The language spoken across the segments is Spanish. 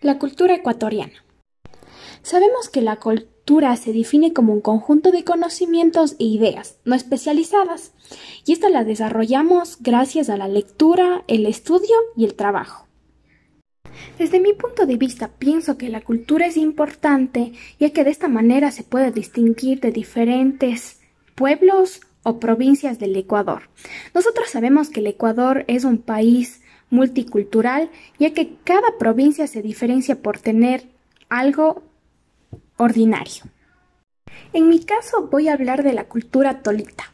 La cultura ecuatoriana. Sabemos que la cultura se define como un conjunto de conocimientos e ideas no especializadas, y esta la desarrollamos gracias a la lectura, el estudio y el trabajo. Desde mi punto de vista, pienso que la cultura es importante, ya que de esta manera se puede distinguir de diferentes pueblos o provincias del Ecuador. Nosotros sabemos que el Ecuador es un país multicultural, ya que cada provincia se diferencia por tener algo ordinario. En mi caso voy a hablar de la cultura tolita.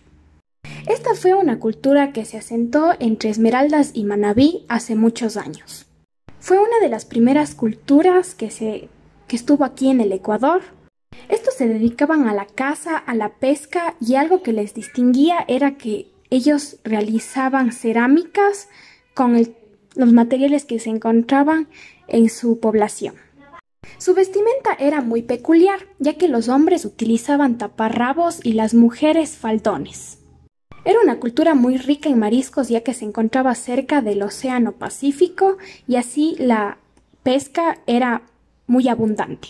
Esta fue una cultura que se asentó entre Esmeraldas y Manabí hace muchos años. Fue una de las primeras culturas que, se, que estuvo aquí en el Ecuador. Estos se dedicaban a la caza, a la pesca y algo que les distinguía era que ellos realizaban cerámicas con el los materiales que se encontraban en su población. Su vestimenta era muy peculiar, ya que los hombres utilizaban taparrabos y las mujeres faldones. Era una cultura muy rica en mariscos, ya que se encontraba cerca del Océano Pacífico y así la pesca era muy abundante.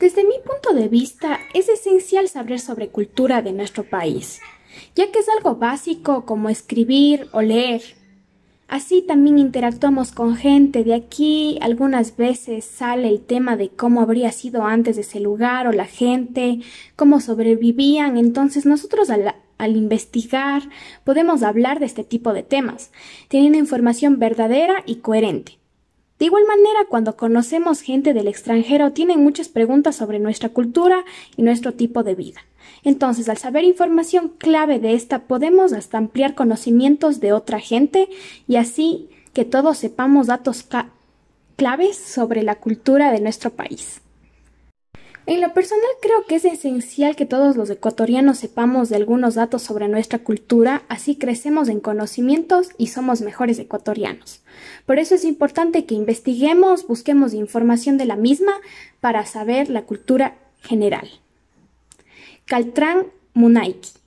Desde mi punto de vista, es esencial saber sobre cultura de nuestro país, ya que es algo básico como escribir o leer, Así también interactuamos con gente de aquí, algunas veces sale el tema de cómo habría sido antes ese lugar o la gente, cómo sobrevivían, entonces nosotros al, al investigar podemos hablar de este tipo de temas, teniendo información verdadera y coherente. De igual manera, cuando conocemos gente del extranjero, tienen muchas preguntas sobre nuestra cultura y nuestro tipo de vida. Entonces, al saber información clave de esta, podemos hasta ampliar conocimientos de otra gente y así que todos sepamos datos claves sobre la cultura de nuestro país. En lo personal creo que es esencial que todos los ecuatorianos sepamos de algunos datos sobre nuestra cultura, así crecemos en conocimientos y somos mejores ecuatorianos. Por eso es importante que investiguemos, busquemos información de la misma para saber la cultura general. Caltrán Munaiki